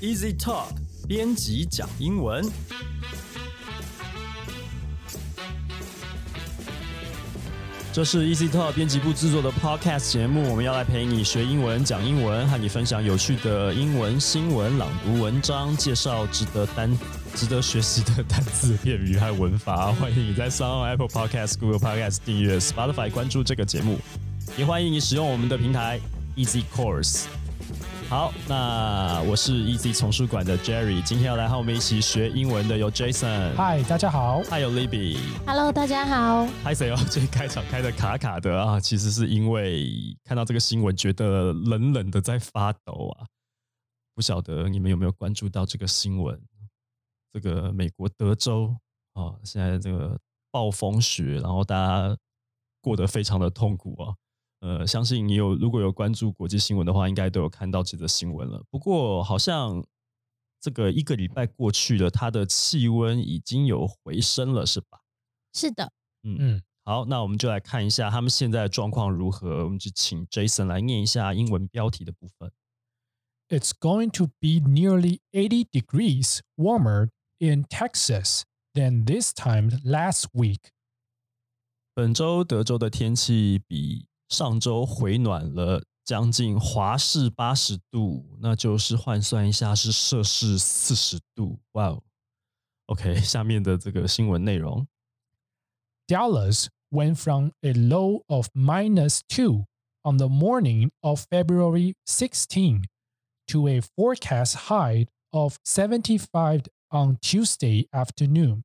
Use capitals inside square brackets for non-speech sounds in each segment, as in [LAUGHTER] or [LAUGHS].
Easy Talk 编辑讲英文。这是 Easy Talk 编辑部制作的 Podcast 节目，我们要来陪你学英文、讲英文，和你分享有趣的英文新闻、朗读文章，介绍值得单、值得学习的单词、片语和文法。欢迎你在 s o n Apple Podcast、Google Podcast 订阅，Spotify 关注这个节目，也欢迎你使用我们的平台 Easy Course。好，那我是 Easy 丛书馆的 Jerry，今天要来和我们一起学英文的有 Jason，嗨，大家好，还有 Libby。Hello，大家好。嗨谁哦？[LAUGHS] 这开场开的卡卡的啊，其实是因为看到这个新闻，觉得冷冷的在发抖啊。不晓得你们有没有关注到这个新闻？这个美国德州啊，现在这个暴风雪，然后大家过得非常的痛苦啊。呃，相信你有如果有关注国际新闻的话，应该都有看到这则新闻了。不过好像这个一个礼拜过去了，它的气温已经有回升了，是吧？是的，嗯嗯，好，那我们就来看一下他们现在的状况如何。我们就请 Jason 来念一下英文标题的部分。It's going to be nearly 80 degrees warmer in Texas than this time last week. 本周德州的天气比上周回暖了将近华氏八十度，那就是换算一下是摄氏四十度。哇哦！OK，下面的这个新闻内容。 Dallas [LAUGHS] went from a low of minus 2 on the morning of February 16 to a forecast high of 75 on Tuesday afternoon.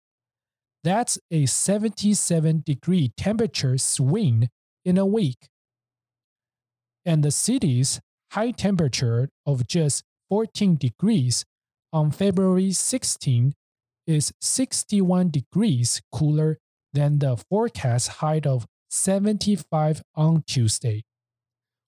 That's a 77 degree temperature swing in a week. And the city's high temperature of just 14 degrees on February 16 is 61 degrees cooler than the forecast height of 75 on Tuesday.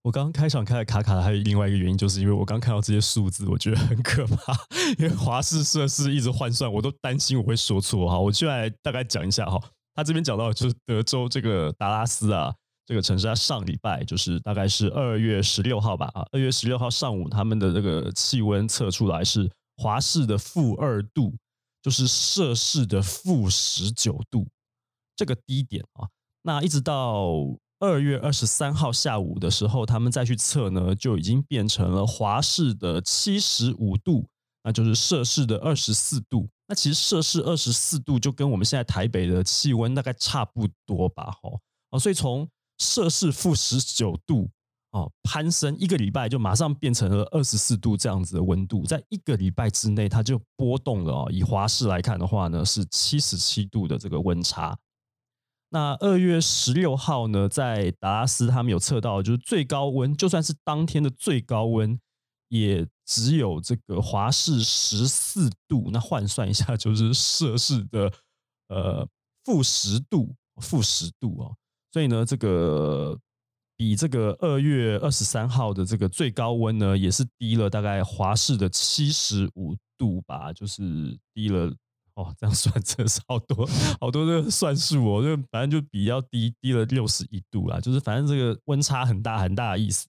我刚刚开场开的卡卡的，还有另外一个原因，就是因为我刚看到这些数字，我觉得很可怕。因为华氏摄氏一直换算，我都担心我会说错哈。我就来大概讲一下哈。他这边讲到的就是德州这个达拉斯啊， 这个城市，它上礼拜就是大概是二月十六号吧啊，二月十六号上午，他们的这个气温测出来是华氏的负二度，就是摄氏的负十九度，这个低点啊。那一直到二月二十三号下午的时候，他们再去测呢，就已经变成了华氏的七十五度，那就是摄氏的二十四度。那其实摄氏二十四度就跟我们现在台北的气温大概差不多吧，吼哦，所以从摄氏负十九度哦攀升一个礼拜，就马上变成了二十四度这样子的温度，在一个礼拜之内，它就波动了哦。以华氏来看的话呢，是七十七度的这个温差。那二月十六号呢，在达拉斯他们有测到，就是最高温，就算是当天的最高温，也只有这个华氏十四度。那换算一下，就是摄氏的呃负十度，负十度哦。所以呢，这个比这个二月二十三号的这个最高温呢，也是低了大概华氏的七十五度吧，就是低了。哦，这样算真的是好多好多这个算数哦，就反正就比较低，低了六十一度啦，就是反正这个温差很大很大的意思。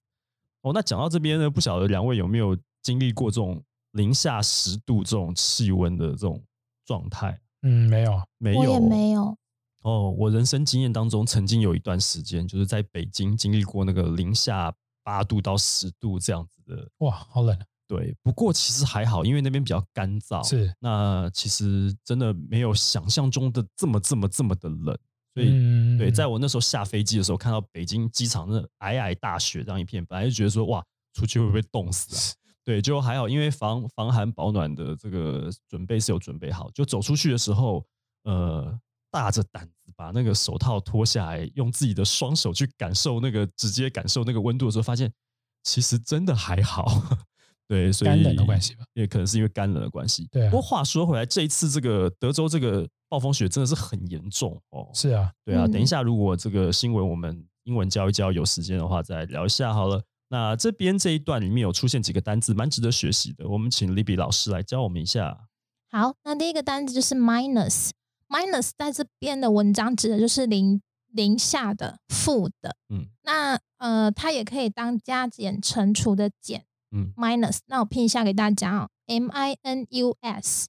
哦，那讲到这边呢，不晓得两位有没有经历过这种零下十度这种气温的这种状态？嗯，没有。没有，我也没有。哦，我人生经验当中，曾经有一段时间，就是在北京经历过那个零下八度到十度这样子的。哇，好冷啊！对，不过其实还好，因为那边比较干燥。是，那其实真的没有想象中的这么这么这么的冷。所以，嗯对，在我那时候下飞机的时候，看到北京机场那皑皑大雪这样一片，本来就觉得说哇，出去会不会冻死啊？对，就还好，因为防防寒保暖的这个准备是有准备好，就走出去的时候，呃，大着胆子把那个手套脱下来，用自己的双手去感受那个直接感受那个温度的时候，发现其实真的还好。[LAUGHS] 对，所以干冷的关系吧，也可能是因为干冷的关系。对啊不过话说回来，这一次这个德州这个暴风雪真的是很严重哦。是啊，对啊，嗯等一下如果这个新闻我们英文教一教，有时间的话再聊一下好了。那这边这一段里面有出现几个单字，蛮值得学习的。我们请 Libby 老师来教我们一下。好，那第一个单词就是 minus。Minus 在这边的文章指的就是零零下的、负的。嗯，那呃，它也可以当加减乘除的减。嗯，minus。那我拼一下给大家哦 M I N U S。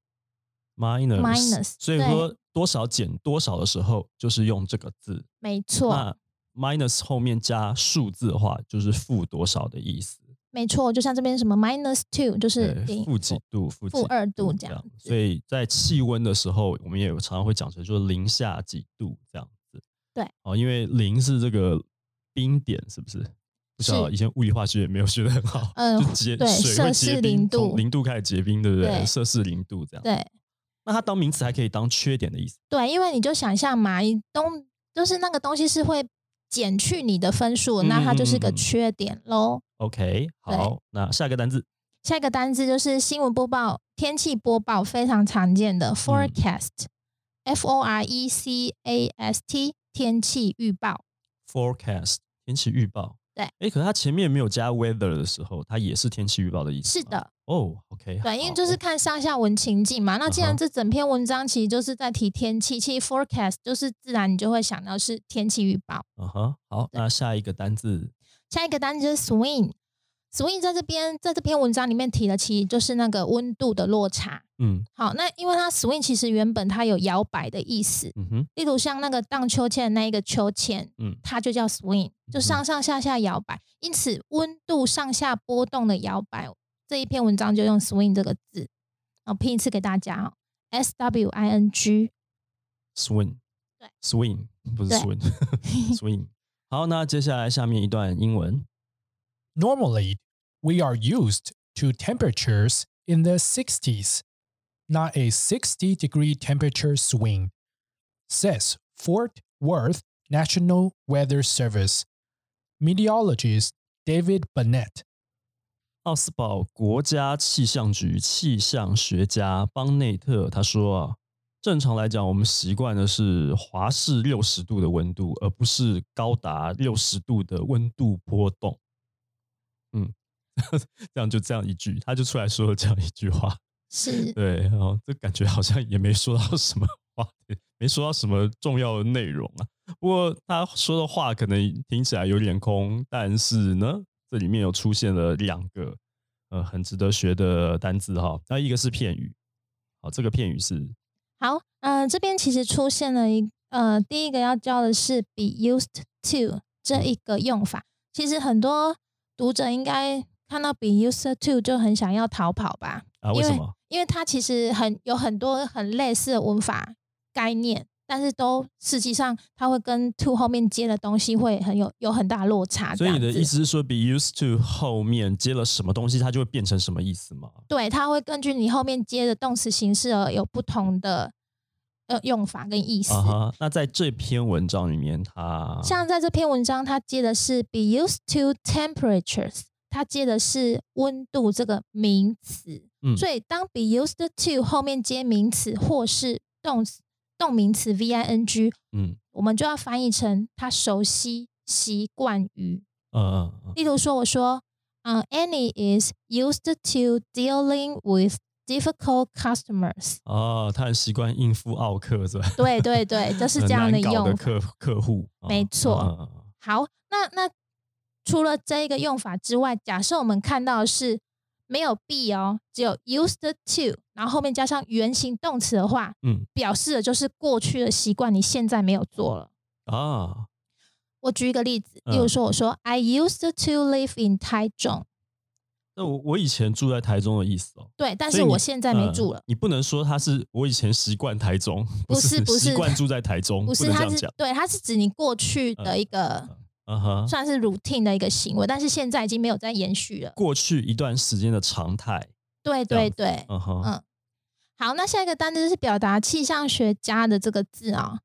minus Minus，所以说多少减多少的时候，就是用这个字。没错，那 minus 后面加数字的话，就是负多少的意思。没错，就像这边什么 minus two 就是，零负几度，负几负二度这这样所以在气温的时候，我们也有常常会讲成就是零下几度这样子。对，哦，因为零是这个冰点，是不是？不知道以前物理化学也没有学的很好，嗯就结对摄水会结氏冰，零度从零度开始结冰，对不对？对摄氏零度这样。对那它当名词还可以当缺点的意思。对，因为你就想象嘛，你东就是那个东西是会减去你的分数，嗯那它就是个缺点喽。OK，好，那下一个单字下一个单字就是新闻播报、天气播报非常常见嗯的 forecast，f o r e c a s t 天气预报。forecast 天气预报。对哎，可是它前面没有加 weather 的时候，它也是天气预报的意思。是。的，哦，OK，对，因为就是看上下文情境嘛。那既然这整篇文章其实就是在提天气，其实 forecast 就是自然你就会想到是天气预报。嗯哼，好，那下一个单字下一个单字就是 swing。Swing 在这边在这篇文章里面提的，其实就是那个温度的落差。嗯好，那因为它 swing 其实原本它有摇摆的意思，嗯哼例如像那个荡秋千的那一个秋千，嗯它就叫 swing，就上上下下摇摆。因此，温度上下波动的摇摆，这一篇文章就用 swing 这个字。我，拼一次给大家哦，s w i n g。swing，对，swing 不是 swing，swing。[LAUGHS] [LAUGHS] 好，那接下来下面一段英文。Normally, we are used to temperatures in the 60s, not a 60 degree temperature swing, says Fort Worth National Weather Service. Meteorologist David Burnett. 奥斯堡国家气象局气象学家邦内特他说啊，正常来讲，我们习惯的是华氏六十度的温度，而不是高达六十度的温度波动。 嗯，[LAUGHS] 这样就这样一句，他就出来说了这样一句话。[LAUGHS] 是，对，然后这感觉好像也没说到什么话，没说到什么重要的内容啊。不过他说的话可能听起来有点空，但是呢，这里面有出现了两个呃很值得学的单字哈。那一个是片语，好，这个片语是好，嗯、这边其实出现了一呃，第一个要教的是 be used to 这一个用法。其实很多读者应该看到 be used to 就很想要逃跑吧，啊，为什么？因为它其实很有很多很类似的文法概念，但是都实际上它会跟 to 后面接的东西会很有有很大落差。所以你的意思是说，be used to 后面接了什么东西，它就会变成什么意思吗？对，它会根据你后面接的动词形式而有不同的呃用法跟意思。那在这篇文章里面，它像在这篇文章，它接的是 be used to temperatures，它接的是温度这个名词。嗯所以当 be used to 后面接名词或是动词动名词 v i n g，嗯我们就要翻译成他熟悉、习惯于。嗯例如说，我说，嗯、a n n i e is used to dealing with difficult customers。哦，他很习惯应付奥客是吧？对 [LAUGHS] 对对，就是这样难搞用。的客客户，哦没错好，那那除了这一个用法之外，假设我们看到的是没有 be 哦，只有 used to，然后后面加上原形动词的话，嗯表示的就是过去的习惯，你现在没有做了。啊，我举一个例子，例如嗯说，我说、I used to live in 台中，那我我以前住在台中的意思哦，对，但是我现在没嗯住了。你不能说他是我以前习惯台中，不是是不是习惯住在台中，不是，他是能这样讲。对，他是指你过去的一个、嗯哼，算是 routine 的一个行为，但是现在已经没有再延续了。过去一段时间的常态。对对对，嗯哼，嗯好，那下一个单词是表达气象学家的这个字啊、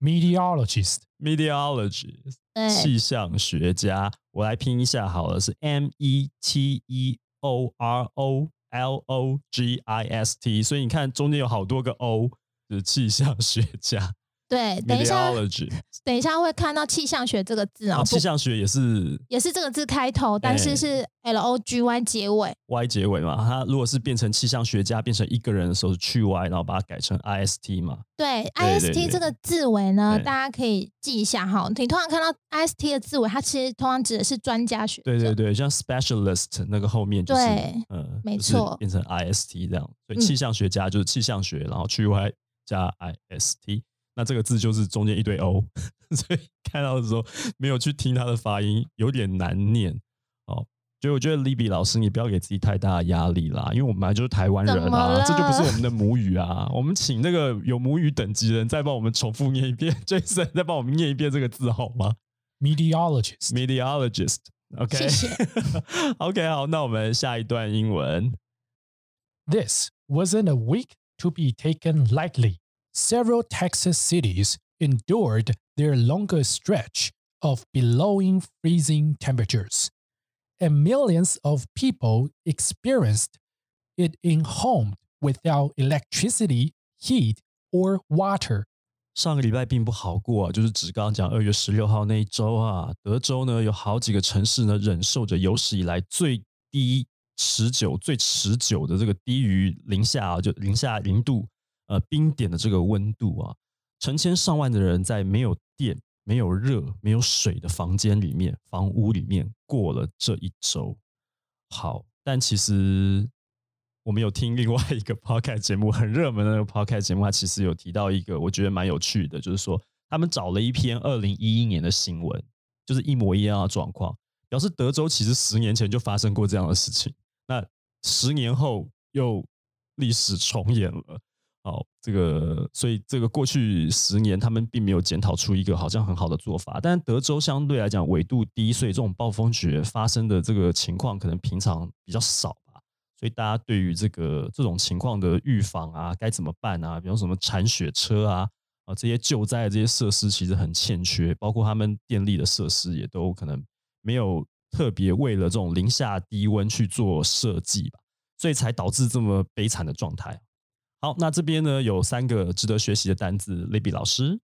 Meteorologist. meteorologist，气象学家，我来拼一下好了，是 M E T E O R O L O G I S T，所以你看中间有好多个 O，就是气象学家。对，等一下，[LAUGHS] 等一下会看到气象学这个字哦，啊，气象学也是也是这个字开头，但哎是是 L O G Y 结尾。Y 结尾嘛。它如果是变成气象学家变成一个人的时候是去 Y，然后把它改成 IST 嘛。对对，I S 对 T 这个字尾呢，大家可以记一下哈。你通常看到 I S T 的字尾，它其实通常指的是专家学。对对对，像 specialist 那个后面就是对呃，没错变成 IST 这样。所以嗯气象学家就是气象学，然后去 Y 加 IST。那这个字就是中间一堆 O，[LAUGHS] 所以看到的时候没有去听它的发音，有点难念哦。所以我觉得 Libby 老师，你不要给自己太大的压力啦，因为我们本来就是台湾人怎么啊，这就不是我们的母语啊。我们请那个有母语等级的人再帮我们重复念一遍，[LAUGHS] Jason 再帮我们念一遍这个字好吗 Meteorologist.？Meteorologist，OK，、谢谢 [LAUGHS] OK，好，那我们下一段英文。This wasn't a week to be taken lightly. Several Texas cities endured their longest stretch of below freezing temperatures, and millions of people experienced it in homes without electricity, heat, or water. 上个礼拜并不好过啊，就是指刚刚讲二月十六号那一周啊，德州呢有好几个城市呢忍受着有史以来最低持久、最持久的这个低于零下啊，就零下零度 呃冰点的这个温度啊，成千上万的人在没有电、没有热、没有水的房间里面、房屋里面过了这一周。好，但其实我们有听另外一个 podcast 节目，很热门的那个 podcast 节目，它其实有提到一个我觉得蛮有趣的，就是说他们找了一篇二零一一年的新闻，就是一模一样的状况，表示德州其实十年前就发生过这样的事情，那十年后又历史重演了。好，这个所以这个过去十年，他们并没有检讨出一个好像很好的做法。但是德州相对来讲纬度低，所以这种暴风雪发生的这个情况可能平常比较少吧。所以大家对于这个这种情况的预防啊，该怎么办啊？比方什么铲雪车啊，啊这些救灾的这些设施其实很欠缺，包括他们电力的设施也都可能没有特别为了这种零下低温去做设计吧，所以才导致这么悲惨的状态。好，那这边呢有三个值得学习的单字，Libby 老师。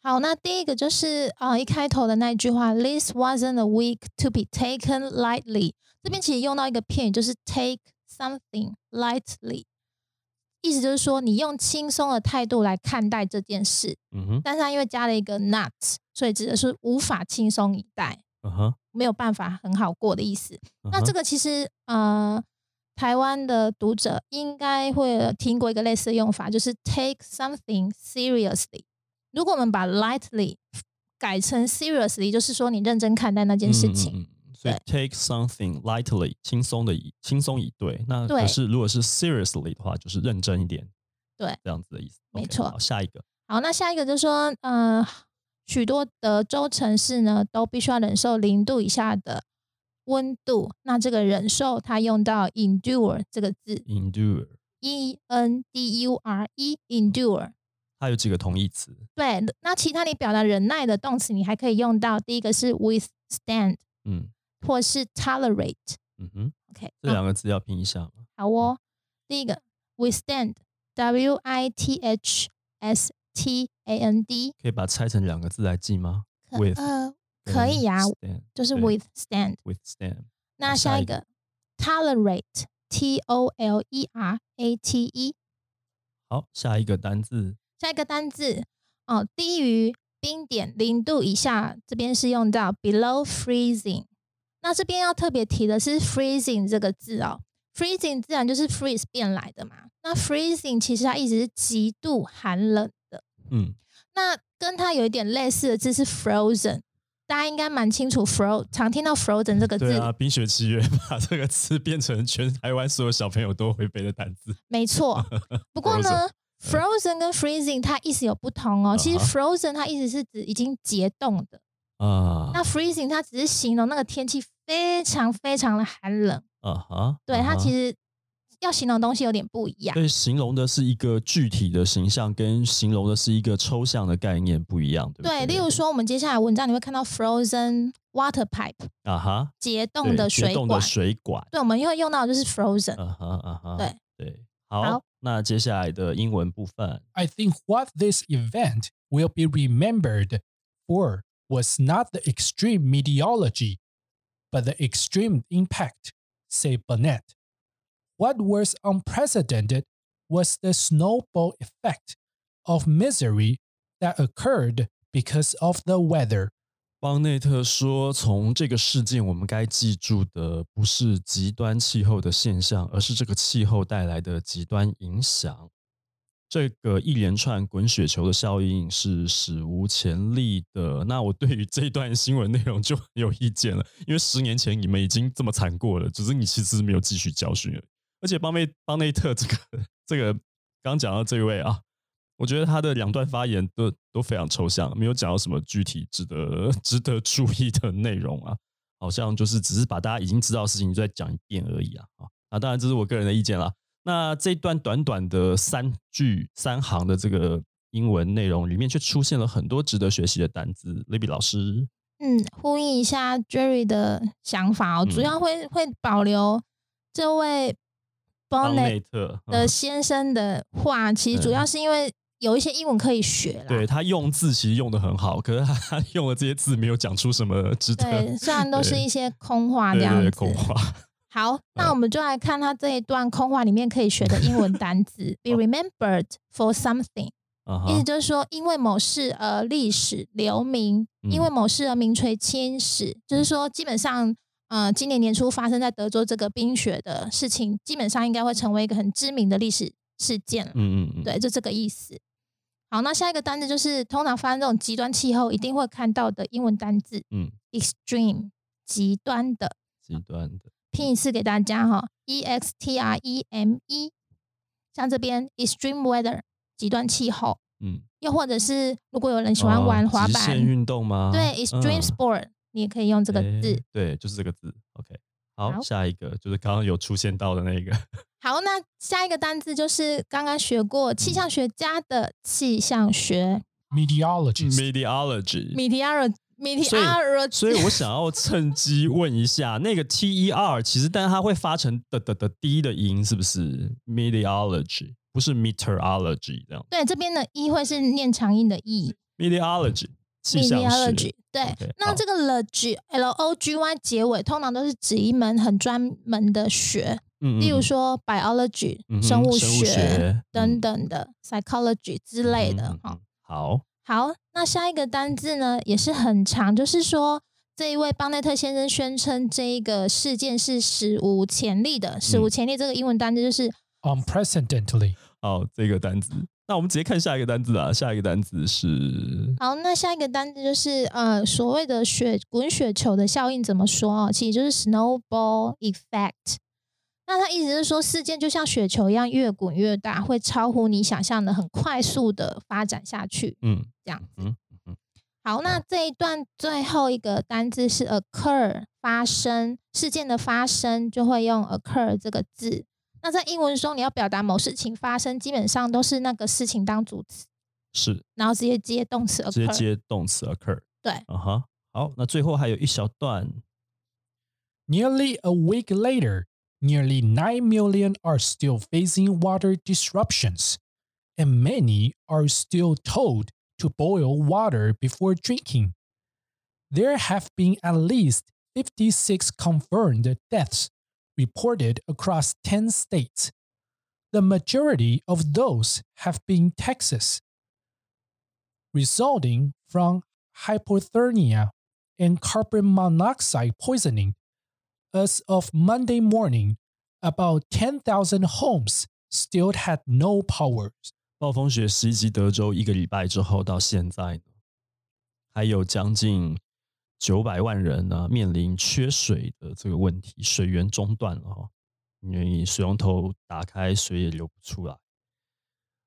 好，那第一个就是呃一开头的那一句话，This wasn't a week to be taken lightly。这边其实用到一个片语，就是 take something lightly，意思就是说你用轻松的态度来看待这件事，嗯哼，但是它因为加了一个 not，所以指的是无法轻松以待，嗯哼，没有办法很好过的意思。那这个个其实呃，台湾的读者应该会听过一个类似的用法，就是 take something seriously。如果我们把 lightly 改成 seriously，就是说你认真看待那件事情。嗯嗯嗯所以 take something lightly，轻松的以轻松以对。那对可是如果是 seriously 的话，就是认真一点。对，这样子的意思。没错好，下一个。好，那下一个就是说，呃，许多的州城市呢都必须要忍受零度以下的温度。那这个忍受，它用到 endure 这个字 endure，，e n d u r e，endure。它有几个同义词？对，那其他你表达忍耐的动词，你还可以用到第一个是 withstand，嗯或是 tolerate。嗯哼，OK，这两个字要拼一下吗？好哦。第一个 withstand，w i t h s t a n d，可以把它拆成两个字来记吗可？with 呃可以呀、就是 withstand。withstand。那下一下一个 tolerate，t o l e r a t e，好，下一个单字下一个单字哦，低于冰点零度以下，这边是用到 below freezing。那这边要特别提的是 freezing 这个字哦，freezing 自然就是 freeze 变来的嘛。那 freezing 其实它一直是极度寒冷的。嗯，那跟它有一点类似的字是 frozen，大家应该蛮清楚 fro 常听到 frozen 这个字，对啊，《冰雪奇缘》把这个词变成全台湾所有小朋友都会背的单词。没错。[LAUGHS] 不过呢，frozen 跟 freezing 它意思有不同哦。其实 frozen 它意思是指已经结冻的，啊那 freezing 它只是形容那个天气非常非常的寒冷。啊哈，对，它其实实要形容的东西有点不一样。对形容的是一个具体的形象，跟形容的是一个抽象的概念不一样，对不对，对？例如说我们接下来文章你会看到 frozen water pipe 啊哈，结冻的水管结冻的，水管，对，我们会用到的就是 frozen。啊哈啊哈，对对，好，好那接下来的英文部分，I think what this event will be remembered for was not the extreme meteorology, but the extreme impact, said Burnett. What was unprecedented was the snowball effect of misery that occurred because of the weather. 邦内特说：“从这个事件，我们该记住的不是极端气候的现象，而是这个气候带来的极端影响。这个一连串滚雪球的效应是史无前例的。那我对于这一段新闻内容就很有意见了，因为十年前你们已经这么惨过了，只是你其实没有汲取教训了。而且邦内邦内特 [LAUGHS] 这个这个刚讲到这位啊，我觉得他的两段发言都都非常抽象，没有讲到什么具体值得值得注意的内容啊，好像就是只是把大家已经知道的事情再讲一遍而已啊啊！那当然这是我个人的意见啦。那这段短短的三句三行的这个英文内容里面，却出现了很多值得学习的单字。Libby 老师，嗯，呼应一下 Jerry 的想法哦，主嗯要会会保留这位邦 Bonnet 的嗯先生的话，其实主要是因为有一些英文可以学啦。对他用字其实用的很好，可是他用的这些字没有讲出什么值得对，虽然都是一些空话这对对样子。空话。好，那我们就来看他这一段空话里面可以学的英文单词，[LAUGHS] be remembered for something，啊意思就是说，因为某事而历史留名，因为嗯某事而名垂青史，就是说，基本上，呃，今年年初发生在德州这个冰雪的事情，基本上应该会成为一个很知名的历史事件了。嗯嗯嗯，对，就这个意思。好，那下一个单字就是通常发生这种极端气候一定会看到的英文单字嗯，，extreme，极端的。极端的，拼一次给大家哈，e x t r e m e，像这边 extreme weather 极端气候，嗯，又或者是如果有人喜欢玩哦滑板，极限运动吗？对 extreme 嗯 sport，、你也可以用这个诶字。对，就是这个字。OK，好，好下一个就是刚刚有出现到的那个，[LAUGHS] 好，那下一个单字就是刚刚学过嗯气象学家的气象学 meteorology。meteorology 所以 meteorology，所以我想要趁机问一下，那个 T E R 其实，但是它会发成的的的低的音，是不是 meteorology？不是 meteorology 这样对这边的 e 会是念长音的 e。，meteorology 气象 meteorology 学。对那这个 log l o g y 结尾通常都是指一门很专门的学，嗯，例如嗯说 biology、嗯生物学等嗯等的、psychology 之类的好，好，那下一个单字呢也是很长，就是说这一位邦内特先生宣称这一个事件是史无前例的。史嗯无前例这个英文单字就是 Unprecedentedly. 好，这个单词，那我们直接看下一个单字啊，下一个单字是好，那下一个单字就是呃所谓的雪滚雪球的效应怎么说哦？其实就是 snowball effect。那它意思是说，事件就像雪球一样越滚越大，会超乎你想象的很快速的发展下去。嗯这样子。嗯嗯好，那这一段最后一个单字是 occur 发生，事件的发生就会用 occur 这个字。那在英文中，你要表达某事情发生，基本上都是那个事情当主词，是然后直接接动词 occur。直接接动词 occur。对，啊哈，好，那最后还有一小段， Nearly a week later, nearly 9 million are still facing water disruptions, and many are still told to boil water before drinking. There have been at least 56 confirmed deaths reported across 10 states. The majority of those have been Texas, resulting from hypothermia and carbon monoxide poisoning. As of Monday morning, about 10,000 homes still had no power. 暴风雪袭击德州一个礼拜之后到现在呢，还有将近 九百万人呢面临缺水的这个问题，水源中断了哈，因为水龙头打开水也流不出来。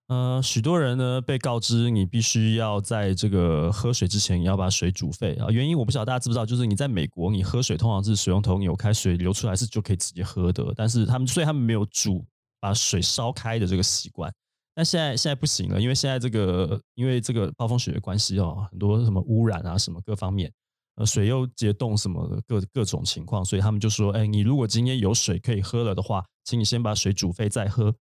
呃，许多人呢被告知你必须要在这个喝水之前你要把水煮沸啊。原因我不晓得大家知不知道，就是你在美国你喝水通常是水龙头扭开水流出来是就可以直接喝的，但是他们所以他们没有煮把水烧开的这个习惯。但现在现在不行了，因为现在这个因为这个暴风雪的关系哦，很多什么污染啊，什么各方面，呃，水又结冻什么的各各种情况，所以他们就说，哎，你如果今天有水可以喝了的话，请你先把水煮沸再喝。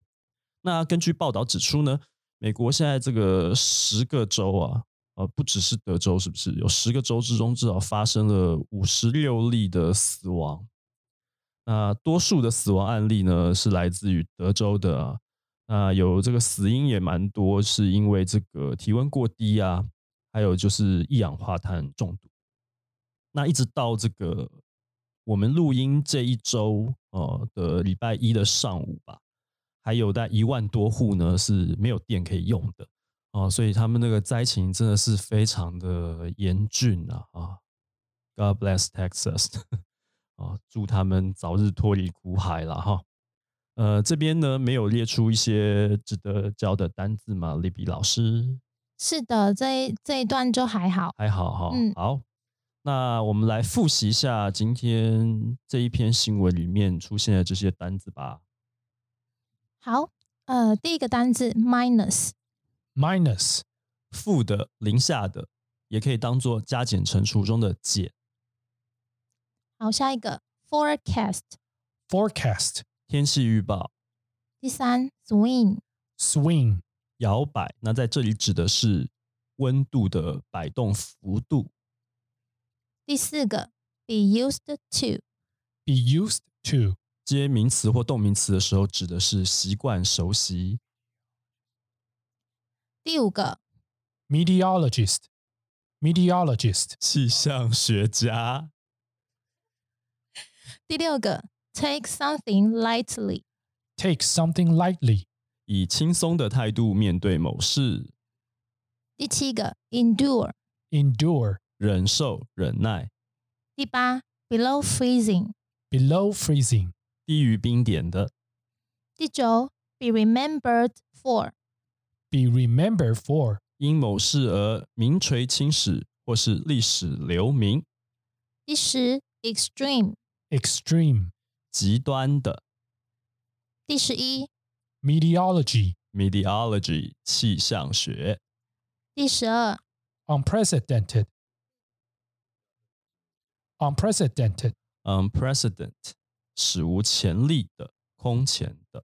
那根据报道指出呢，美国现在这个十个州啊，呃，不只是德州，是不是有十个州之中至少发生了五十六例的死亡？那多数的死亡案例呢是来自于德州的啊，那有这个死因也蛮多，是因为这个体温过低啊，还有就是一氧化碳中毒。那一直到这个我们录音这一周呃的礼拜一的上午吧，还有在一万多户呢是没有电可以用的哦，所以他们那个灾情真的是非常的严峻啊啊！God bless Texas [LAUGHS] 啊，祝他们早日脱离苦海了哈。呃，这边呢没有列出一些值得教的单字吗？利比老师是的，这一这一段就还好。还好哈，嗯好。那我们来复习一下今天这一篇新闻里面出现的这些单字吧。好，呃，第一个单字 minus，minus, 负的、零下的，也可以当做加减乘除中的减。好，下一个 forecast，forecast, 天气预报、第三 swing，swing, 摇摆，那在这里指的是温度的摆动幅度。第四个 be used to， be used to, 接名词或动名词的时候，指的是习惯、熟悉。第五个 meteorologist, meteorologist, 气象学家、第六个 take something lightly， take something lightly, 以轻松的态度面对某事，第七个 endure， endure, 忍受、忍耐，第八 below freezing，below freezing, 低于冰点的。第九 be remembered for，be remembered for, 因某事而名垂青史或是历史留名，第十 extreme，extreme, 极端的第十一 meteorology, meteorology 气象学，第十二 unprecedented, unprecedented, unprecedented 史无前例的、空前的。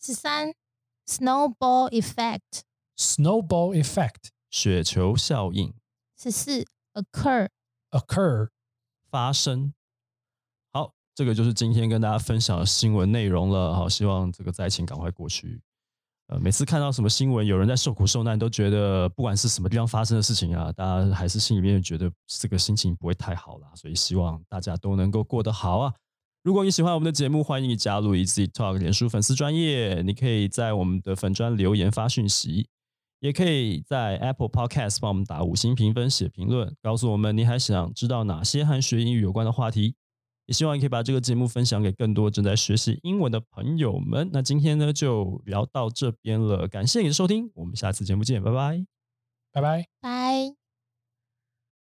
十三 snowball effect，snowball effect, 雪球效应十四 occur，occur, 发生。好，这个就是今天跟大家分享的新闻内容了。好，希望这个灾情赶快过去。呃，每次看到什么新闻，有人在受苦受难，都觉得不管是什么地方发生的事情啊，大家还是心里面觉得这个心情不会太好啦。所以希望大家都能够过得好啊。如果你喜欢我们的节目，欢迎你加入 Easy Talk 脸书粉丝专业，你可以在我们的粉专留言发讯息，也可以在 Apple Podcast 帮我们打五星评分、写评论，告诉我们你还想知道哪些和学英语有关的话题。也希望你可以把这个节目分享给更多正在学习英文的朋友们。那今天呢，就聊到这边了，感谢你的收听，我们下次节目见，拜拜。bye bye. 拜。